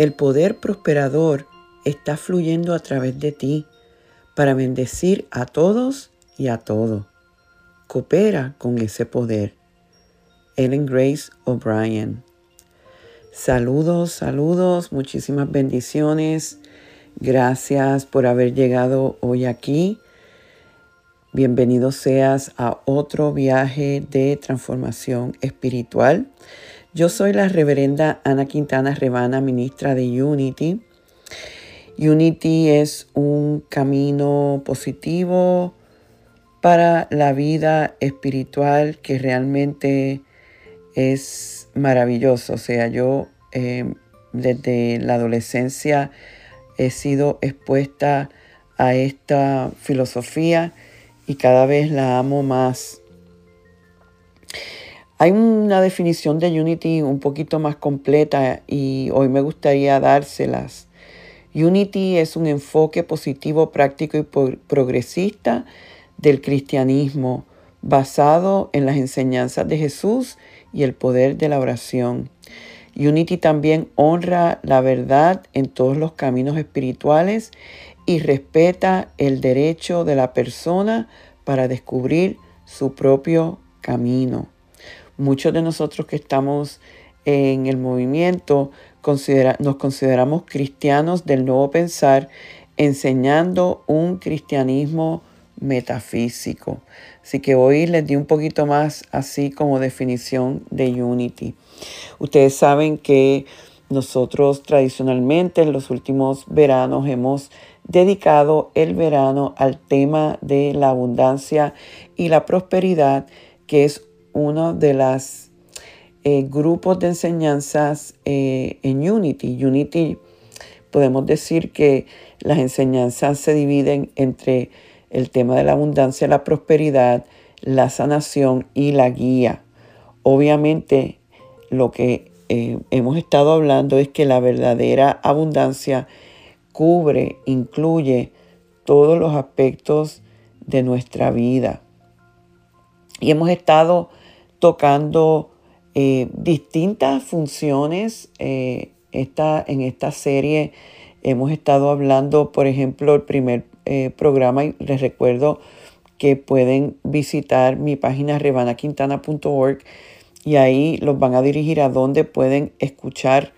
El poder prosperador está fluyendo a través de ti para bendecir a todos y a todo coopera con ese poder. Ellen Grace O'Brien. Saludos, saludos, muchísimas bendiciones. Gracias por haber llegado hoy aquí. Bienvenido seas a otro viaje de transformación espiritual. Yo soy la reverenda Ana Quintana Rebana, ministra de Unity. Unity es un camino positivo, para la vida espiritual que realmente es maravilloso. O sea, yo em, desde la adolescencia he sido expuesta a esta filosofía y cada vez la amo más. Hay una definición de Unity un poquito más completa y hoy me gustaría dárselas. Unity es un enfoque positivo, práctico y progresista del cristianismo basado en las enseñanzas de Jesús y el poder de la oración. Unity también honra la verdad en todos los caminos espirituales y respeta el derecho de la persona para descubrir su propio camino. Muchos de nosotros que estamos en el movimiento nos consideramos cristianos del nuevo pensar, enseñando un cristianismo metafísico. Así que hoy les di un poquito más así como definición de Unity. Ustedes saben que nosotros tradicionalmente en los últimos veranos hemos dedicado el verano al tema de la abundancia y la prosperidad, que es uno de los eh, grupos de enseñanzas eh, en Unity. Unity, podemos decir que las enseñanzas se dividen entre el tema de la abundancia, la prosperidad, la sanación y la guía. Obviamente lo que eh, hemos estado hablando es que la verdadera abundancia cubre, incluye todos los aspectos de nuestra vida. Y hemos estado tocando eh, distintas funciones. Eh, en esta serie hemos estado hablando, por ejemplo, el primer eh, programa y les recuerdo que pueden visitar mi página rebanaquintana.org y ahí los van a dirigir a donde pueden escuchar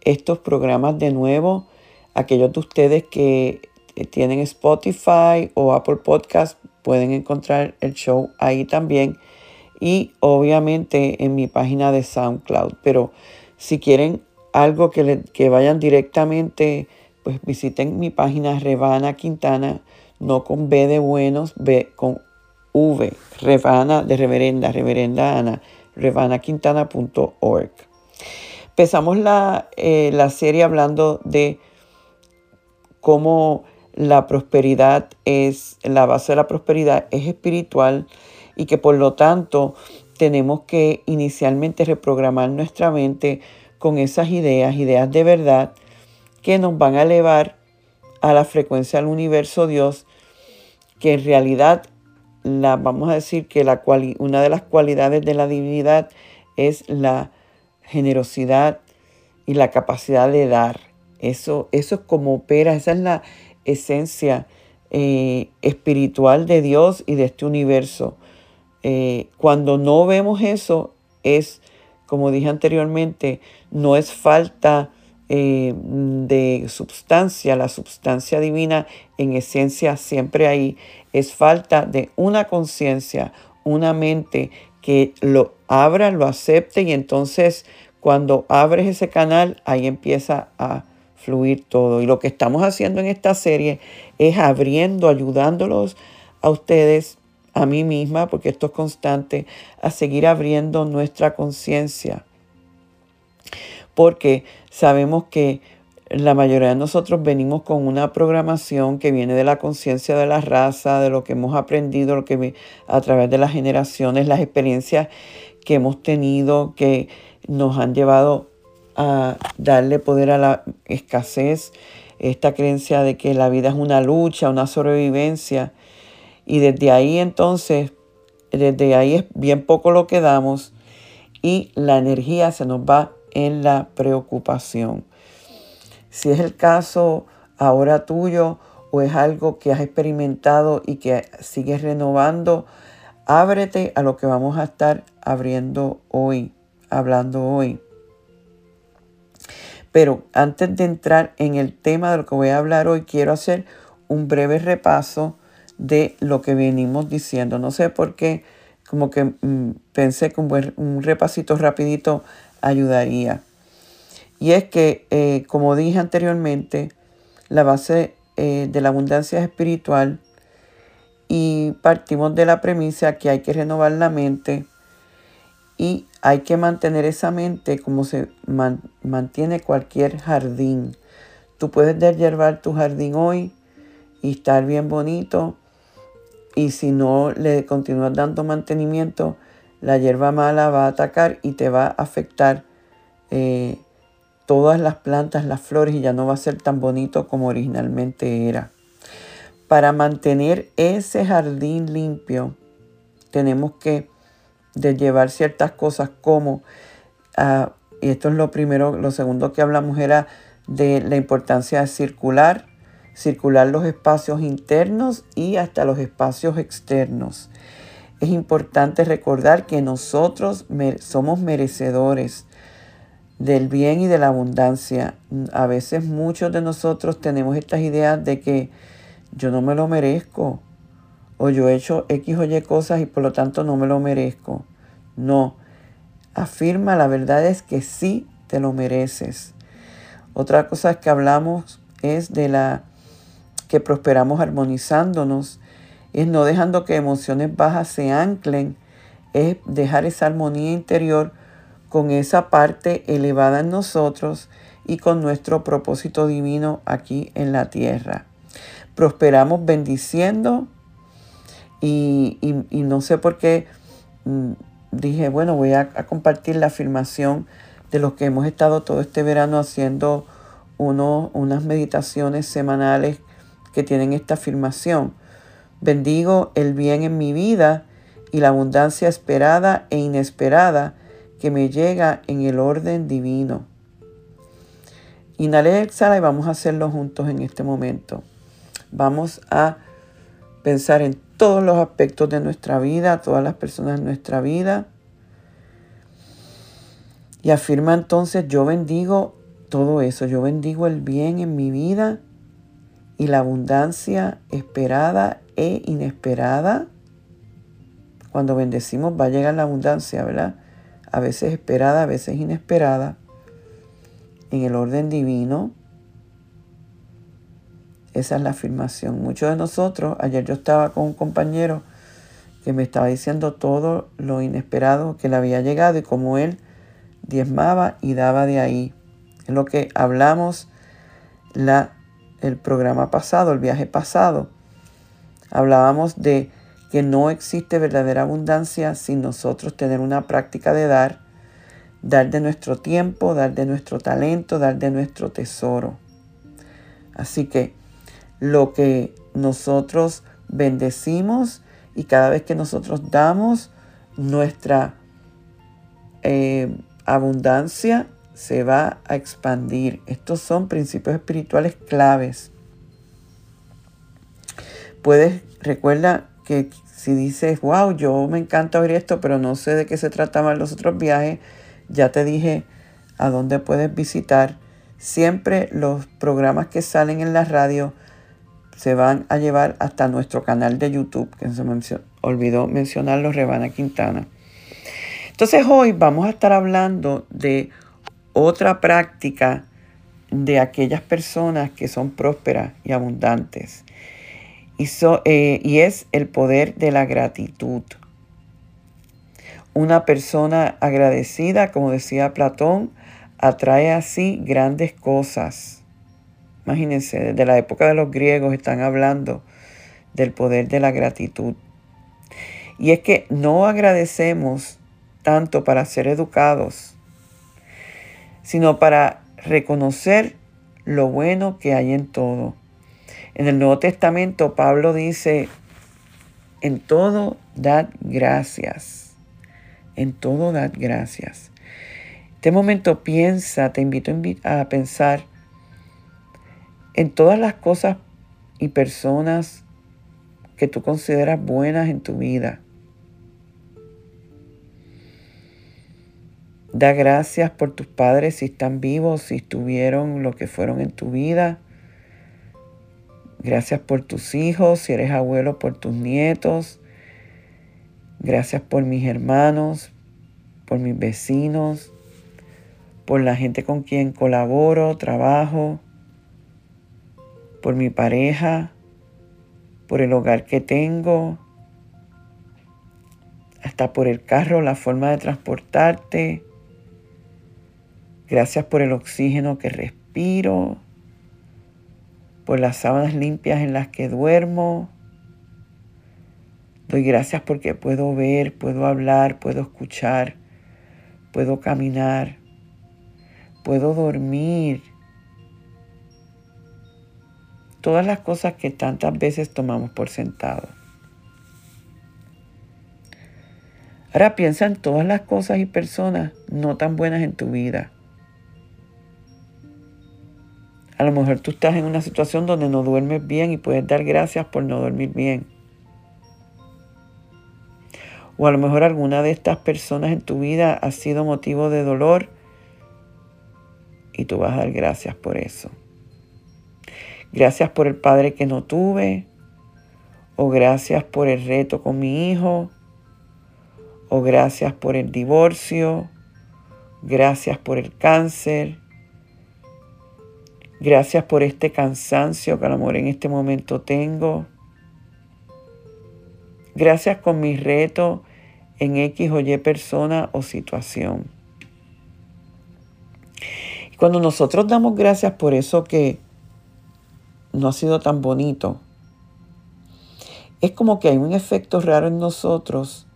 estos programas de nuevo. Aquellos de ustedes que tienen Spotify o Apple Podcast pueden encontrar el show ahí también y obviamente en mi página de SoundCloud. Pero si quieren algo que, le, que vayan directamente pues visiten mi página Revana Quintana, no con B de buenos, B con V, Revana de reverenda, reverenda Ana, revanaquintana.org. Empezamos la, eh, la serie hablando de cómo la prosperidad es, la base de la prosperidad es espiritual y que por lo tanto tenemos que inicialmente reprogramar nuestra mente con esas ideas, ideas de verdad, que nos van a elevar a la frecuencia del universo Dios, que en realidad la, vamos a decir que la una de las cualidades de la divinidad es la generosidad y la capacidad de dar. Eso, eso es como opera, esa es la esencia eh, espiritual de Dios y de este universo. Eh, cuando no vemos eso, es, como dije anteriormente, no es falta eh, de sustancia, la sustancia divina en esencia siempre ahí, es falta de una conciencia, una mente que lo abra, lo acepte y entonces cuando abres ese canal, ahí empieza a fluir todo. Y lo que estamos haciendo en esta serie es abriendo, ayudándolos a ustedes, a mí misma, porque esto es constante, a seguir abriendo nuestra conciencia. Porque sabemos que la mayoría de nosotros venimos con una programación que viene de la conciencia de la raza, de lo que hemos aprendido, lo que a través de las generaciones, las experiencias que hemos tenido, que nos han llevado a darle poder a la escasez, esta creencia de que la vida es una lucha, una sobrevivencia. Y desde ahí entonces, desde ahí es bien poco lo que damos y la energía se nos va en la preocupación. Si es el caso ahora tuyo o es algo que has experimentado y que sigues renovando, ábrete a lo que vamos a estar abriendo hoy, hablando hoy. Pero antes de entrar en el tema de lo que voy a hablar hoy, quiero hacer un breve repaso de lo que venimos diciendo. No sé por qué, como que mm, pensé que un, un repasito rapidito ayudaría. Y es que, eh, como dije anteriormente, la base eh, de la abundancia es espiritual y partimos de la premisa que hay que renovar la mente y hay que mantener esa mente como se mantiene cualquier jardín. Tú puedes deshiervar tu jardín hoy y estar bien bonito y si no le continúas dando mantenimiento, la hierba mala va a atacar y te va a afectar eh, todas las plantas, las flores y ya no va a ser tan bonito como originalmente era. Para mantener ese jardín limpio, tenemos que llevar ciertas cosas como, ah, y esto es lo primero, lo segundo que hablamos era de la importancia de circular, circular los espacios internos y hasta los espacios externos. Es importante recordar que nosotros somos merecedores del bien y de la abundancia. A veces muchos de nosotros tenemos estas ideas de que yo no me lo merezco o yo he hecho X o Y cosas y por lo tanto no me lo merezco. No, afirma la verdad es que sí te lo mereces. Otra cosa que hablamos es de la que prosperamos armonizándonos, es no dejando que emociones bajas se anclen, es dejar esa armonía interior con esa parte elevada en nosotros y con nuestro propósito divino aquí en la tierra. Prosperamos bendiciendo y, no sé por qué mm, dije, bueno, voy a, compartir la afirmación de los que hemos estado todo este verano haciendo unas meditaciones semanales que tienen esta afirmación. Bendigo el bien en mi vida y la abundancia esperada e inesperada que me llega en el orden divino. Inhala y exhala y vamos a hacerlo juntos en este momento. Vamos a pensar en todos los aspectos de nuestra vida, todas las personas de nuestra vida. Y afirma entonces, yo bendigo todo eso, yo bendigo el bien en mi vida y la abundancia esperada e inesperada. Cuando bendecimos va a llegar la abundancia, ¿verdad? a veces esperada, a veces inesperada, en el orden divino. Esa es la afirmación. Muchos de nosotros, ayer yo estaba con un compañero que me estaba diciendo todo lo inesperado que le había llegado y cómo él diezmaba y daba de ahí. Es lo que hablamos la, el programa pasado, el viaje pasado. Hablábamos de que no existe verdadera abundancia sin nosotros tener una práctica de dar, dar de nuestro tiempo, dar de nuestro talento, dar de nuestro tesoro. Así que lo que nosotros bendecimos y cada vez que nosotros damos, nuestra eh, abundancia se va a expandir. Estos son principios espirituales claves. Puedes, recuerda que si dices, wow, yo me encanta oír esto, pero no sé de qué se trataban los otros viajes, ya te dije a dónde puedes visitar. siempre los programas que salen en la radio se van a llevar hasta nuestro canal de YouTube, que se me olvidó mencionarlo, Rebana Quintana. Entonces hoy vamos a estar hablando de otra práctica de aquellas personas que son prósperas y abundantes. Y, eh, y es el poder de la gratitud. Una persona agradecida, como decía Platón, atrae así grandes cosas. Imagínense, desde la época de los griegos están hablando del poder de la gratitud. Y es que no agradecemos tanto para ser educados, sino para reconocer lo bueno que hay en todo. En el Nuevo Testamento Pablo dice, en todo dad gracias, en todo dad gracias. Este momento piensa, te invito a pensar en todas las cosas y personas que tú consideras buenas en tu vida. Da gracias por tus padres si están vivos, si estuvieron lo que fueron en tu vida. Gracias por tus hijos, si eres abuelo, por tus nietos. Gracias por mis hermanos, por mis vecinos, por la gente con quien colaboro, trabajo, por mi pareja, por el hogar que tengo, hasta por el carro, la forma de transportarte. Gracias por el oxígeno que respiro, por las sábanas limpias en las que duermo. Doy gracias porque puedo ver, puedo hablar, puedo escuchar, puedo caminar puedo dormir. Todas las cosas que tantas veces tomamos por sentado. Ahora piensa en todas las cosas y personas no tan buenas en tu vida. A lo mejor tú estás en una situación donde no duermes bien y puedes dar gracias por no dormir bien. O a lo mejor alguna de estas personas en tu vida ha sido motivo de dolor y tú vas a dar gracias por eso. Gracias por el padre que no tuve, o gracias por el reto con mi hijo, o gracias por el divorcio, gracias por el cáncer, gracias por este cansancio que a lo mejor en este momento tengo. Gracias con mi reto en X o Y persona o situación. Cuando nosotros damos gracias por eso que no ha sido tan bonito, es como que hay un efecto raro en nosotros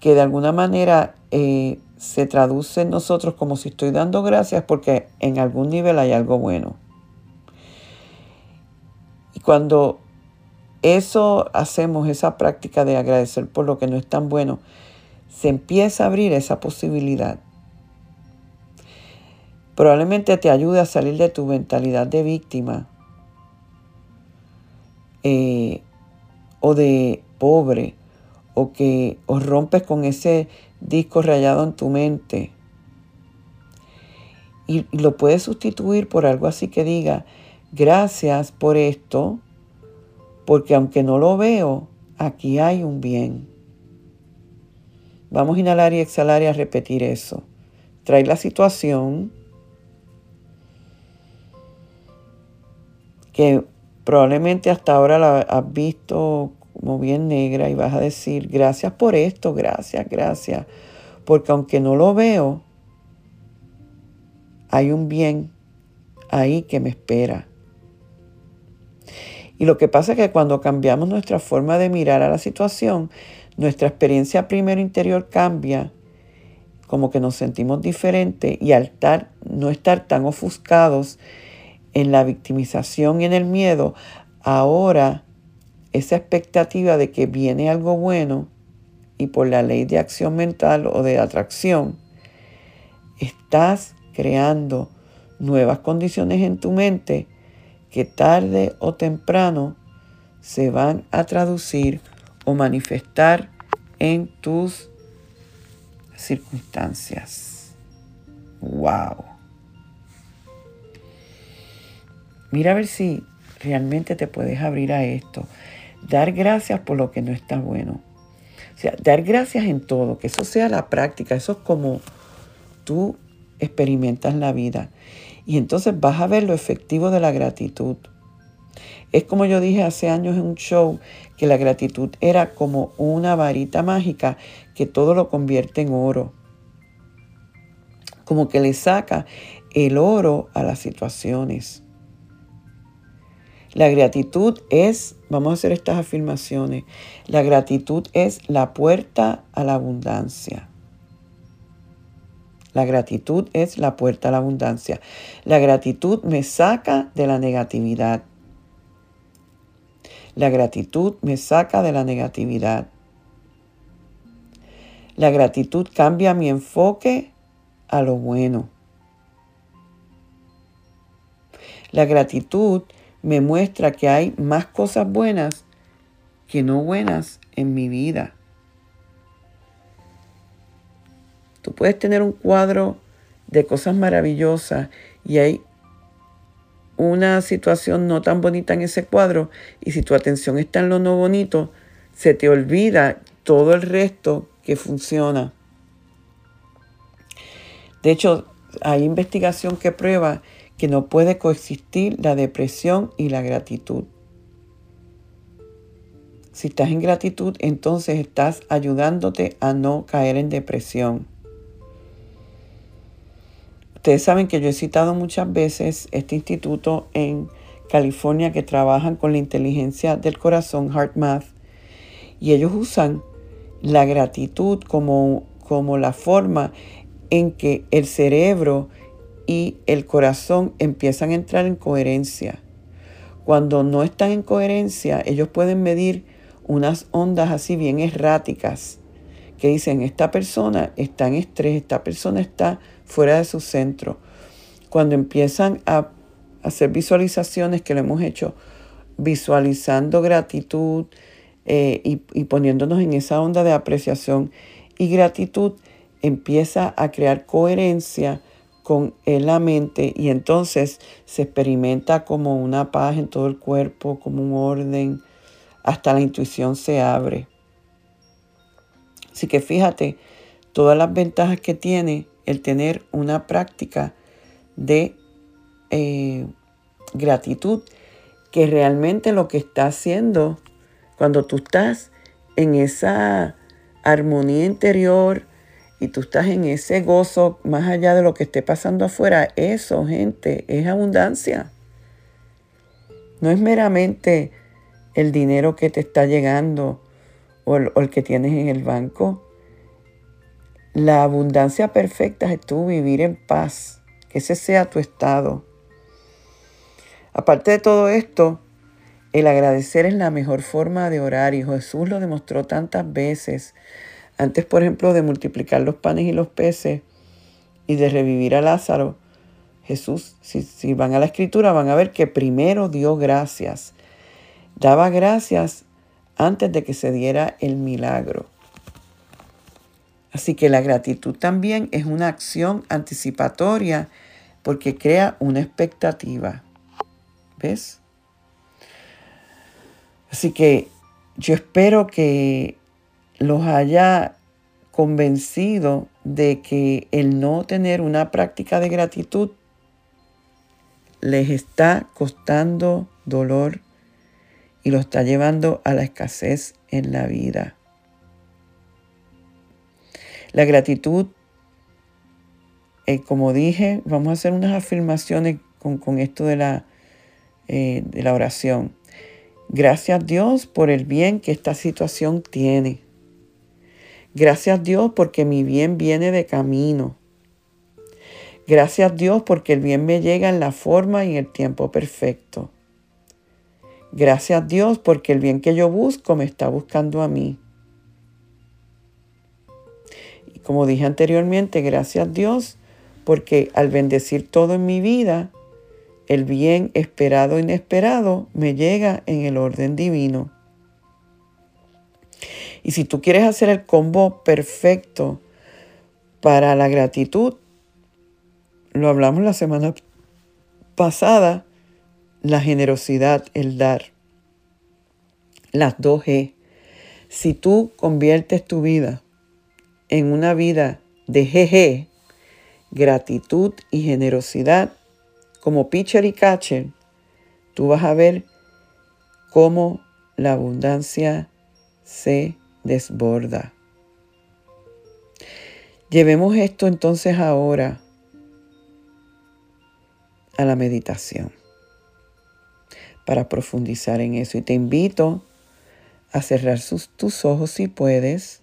que de alguna manera eh, se traduce en nosotros como si estoy dando gracias porque en algún nivel hay algo bueno. Y cuando eso hacemos, esa práctica de agradecer por lo que no es tan bueno, se empieza a abrir esa posibilidad probablemente te ayude a salir de tu mentalidad de víctima eh, o de pobre o que os rompes con ese disco rayado en tu mente. Y, lo puedes sustituir por algo así que diga gracias por esto porque aunque no lo veo aquí hay un bien vamos a inhalar y exhalar y a repetir eso. Trae la situación que probablemente hasta ahora la has visto como bien negra y vas a decir, gracias por esto, gracias, gracias, porque aunque no lo veo, hay un bien ahí que me espera. Y lo que pasa es que cuando cambiamos nuestra forma de mirar a la situación, nuestra experiencia primero interior cambia, como que nos sentimos diferentes y al no estar tan ofuscados en la victimización y en el miedo, ahora esa expectativa de que viene algo bueno y por la ley de acción mental o de atracción, estás creando nuevas condiciones en tu mente que tarde o temprano se van a traducir o manifestar en tus circunstancias. ¡Wow! mira a ver si realmente te puedes abrir a esto. Dar gracias por lo que no está bueno. O sea, dar gracias en todo, que eso sea la práctica, eso es como tú experimentas la vida. Y entonces vas a ver lo efectivo de la gratitud. Es como yo dije hace años en un show, que la gratitud era como una varita mágica que todo lo convierte en oro. Como que le saca el oro a las situaciones. La gratitud es, vamos a hacer estas afirmaciones, la gratitud es la puerta a la abundancia. La gratitud es la puerta a la abundancia. La gratitud me saca de la negatividad. La gratitud me saca de la negatividad. La gratitud cambia mi enfoque a lo bueno. La gratitud me muestra que hay más cosas buenas que no buenas en mi vida. Tú puedes tener un cuadro de cosas maravillosas y hay una situación no tan bonita en ese cuadro y si tu atención está en lo no bonito, se te olvida todo el resto que funciona. De hecho, hay investigación que prueba que no puede coexistir la depresión y la gratitud. Si estás en gratitud, entonces estás ayudándote a no caer en depresión. Ustedes saben que yo he citado muchas veces este instituto en California que trabajan con la inteligencia del corazón, HeartMath, y ellos usan la gratitud como, como la forma en que el cerebro y el corazón empiezan a entrar en coherencia. Cuando no están en coherencia, ellos pueden medir unas ondas así bien erráticas que dicen, esta persona está en estrés, esta persona está fuera de su centro. Cuando empiezan a hacer visualizaciones que lo hemos hecho, visualizando gratitud eh, y, y poniéndonos en esa onda de apreciación y gratitud, empieza a crear coherencia con la mente y entonces se experimenta como una paz en todo el cuerpo, como un orden, hasta la intuición se abre. Así que fíjate todas las ventajas que tiene el tener una práctica de eh, gratitud que realmente lo que está haciendo cuando tú estás en esa armonía interior y tú estás en ese gozo más allá de lo que esté pasando afuera, eso, gente, es abundancia. No es meramente el dinero que te está llegando o el que tienes en el banco. La abundancia perfecta es tú vivir en paz, que ese sea tu estado. Aparte de todo esto, el agradecer es la mejor forma de orar y Jesús lo demostró tantas veces. Antes, por ejemplo, de multiplicar los panes y los peces y de revivir a Lázaro, Jesús, si, van a la escritura, van a ver que primero dio gracias. Daba gracias antes de que se diera el milagro. Así que la gratitud también es una acción anticipatoria porque crea una expectativa. ¿Ves? Así que yo espero que los haya convencido de que el no tener una práctica de gratitud les está costando dolor y lo está llevando a la escasez en la vida. La gratitud, eh, como dije, vamos a hacer unas afirmaciones con, esto de la, eh, de la oración. Gracias Dios por el bien que esta situación tiene. Gracias Dios porque mi bien viene de camino. Gracias Dios porque el bien me llega en la forma y en el tiempo perfecto. Gracias Dios porque el bien que yo busco me está buscando a mí. Como dije anteriormente, gracias Dios, porque al bendecir todo en mi vida, el bien esperado e inesperado me llega en el orden divino. Y si tú quieres hacer el combo perfecto para la gratitud, lo hablamos la semana pasada, la generosidad, el dar. Las dos G. Si tú conviertes tu vida en una vida de GG, gratitud y generosidad, como pitcher y catcher, tú vas a ver cómo la abundancia se desborda. Llevemos esto entonces ahora a la meditación para profundizar en eso. Y te invito a cerrar tus ojos si puedes,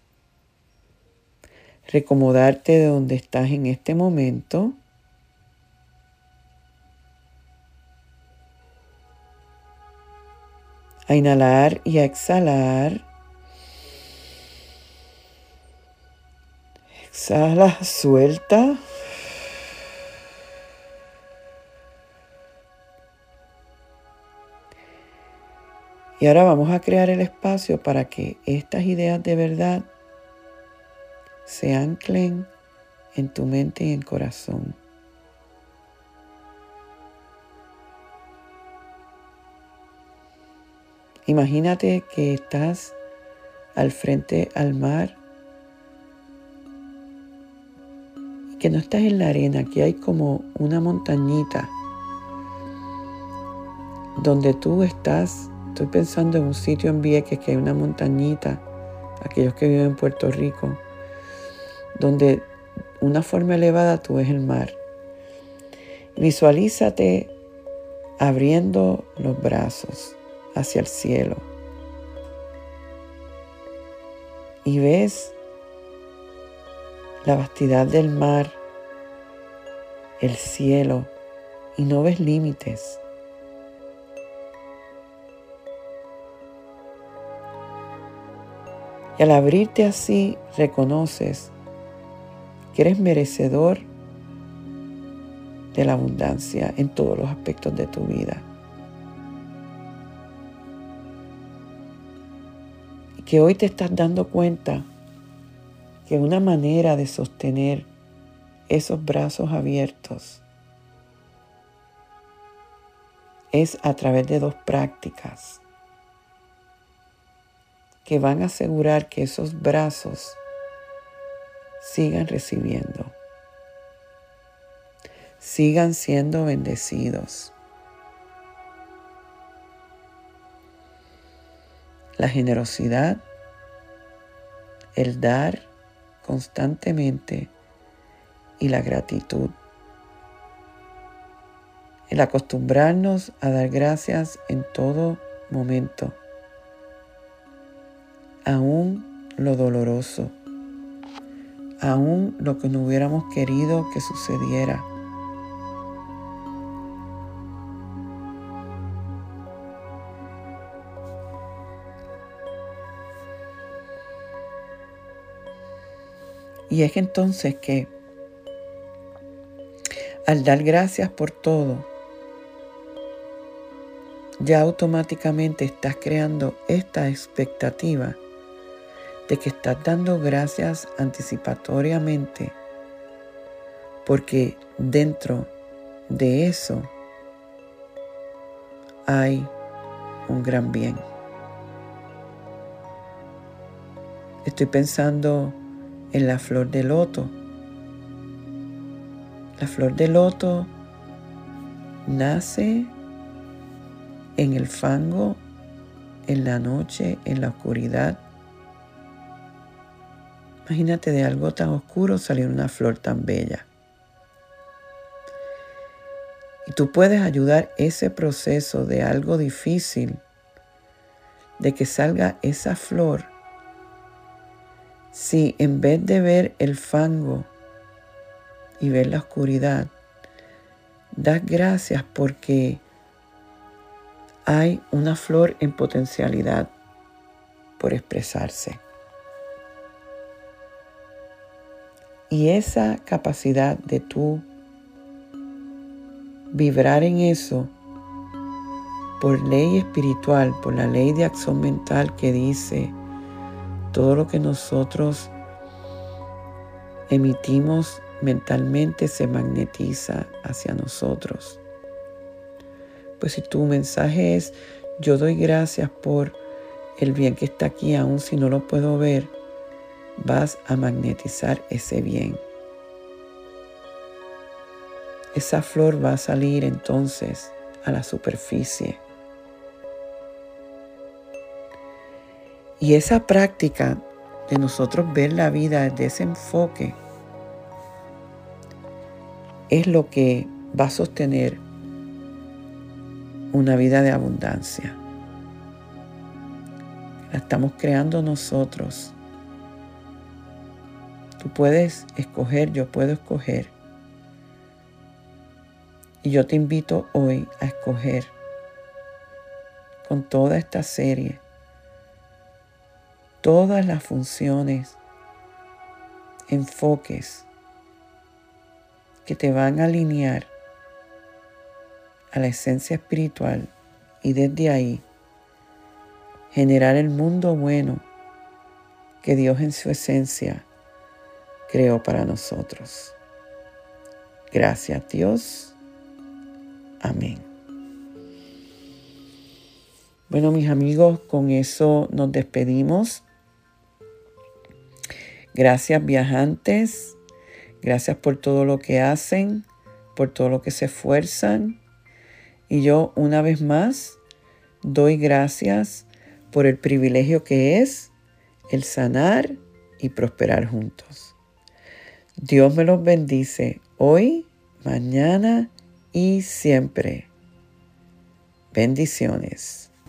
recomodarte de donde estás en este momento. A inhalar y a exhalar. Exhala, suelta. Y ahora vamos a crear el espacio para que estas ideas de verdad se anclen en tu mente y en corazón. Imagínate que estás al frente al mar que no estás en la arena, que hay como una montañita donde tú estás, estoy pensando en un sitio en Vieques que hay una montañita, aquellos que viven en Puerto Rico, donde una forma elevada tú ves el mar. Visualízate abriendo los brazos hacia el cielo y ves la vastidad del mar, el cielo, y no ves límites. Y al abrirte así, reconoces que eres merecedor de la abundancia en todos los aspectos de tu vida. Y que hoy te estás dando cuenta que una manera de sostener esos brazos abiertos es a través de dos prácticas que van a asegurar que esos brazos sigan recibiendo, sigan siendo bendecidos. La generosidad, el dar, constantemente y la gratitud. El acostumbrarnos a dar gracias en todo momento, aún lo doloroso, aún lo que no hubiéramos querido que sucediera. Y es entonces que al dar gracias por todo, ya automáticamente estás creando esta expectativa de que estás dando gracias anticipatoriamente porque dentro de eso hay un gran bien. Estoy pensando en la flor de loto. La flor de loto nace en el fango, en la noche, en la oscuridad. Imagínate de algo tan oscuro salir una flor tan bella. Y tú puedes ayudar ese proceso de algo difícil, de que salga esa flor si en vez de ver el fango y ver la oscuridad, das gracias porque hay una flor en potencialidad por expresarse. Y esa capacidad de tú vibrar en eso por ley espiritual, por la ley de acción mental que dice, todo lo que nosotros emitimos mentalmente se magnetiza hacia nosotros. pues si tu mensaje es, yo doy gracias por el bien que está aquí, aun si no lo puedo ver, vas a magnetizar ese bien. Esa flor va a salir entonces a la superficie. Y esa práctica de nosotros ver la vida desde ese enfoque es lo que va a sostener una vida de abundancia. La estamos creando nosotros. Tú puedes escoger, yo puedo escoger. Y yo te invito hoy a escoger con toda esta serie todas las funciones, enfoques que te van a alinear a la esencia espiritual y desde ahí generar el mundo bueno que Dios en su esencia creó para nosotros. Gracias Dios. Amén. Bueno mis amigos, con eso nos despedimos. Gracias viajantes, gracias por todo lo que hacen, por todo lo que se esfuerzan. Y yo una vez más doy gracias por el privilegio que es el sanar y prosperar juntos. Dios me los bendice hoy, mañana y siempre. Bendiciones.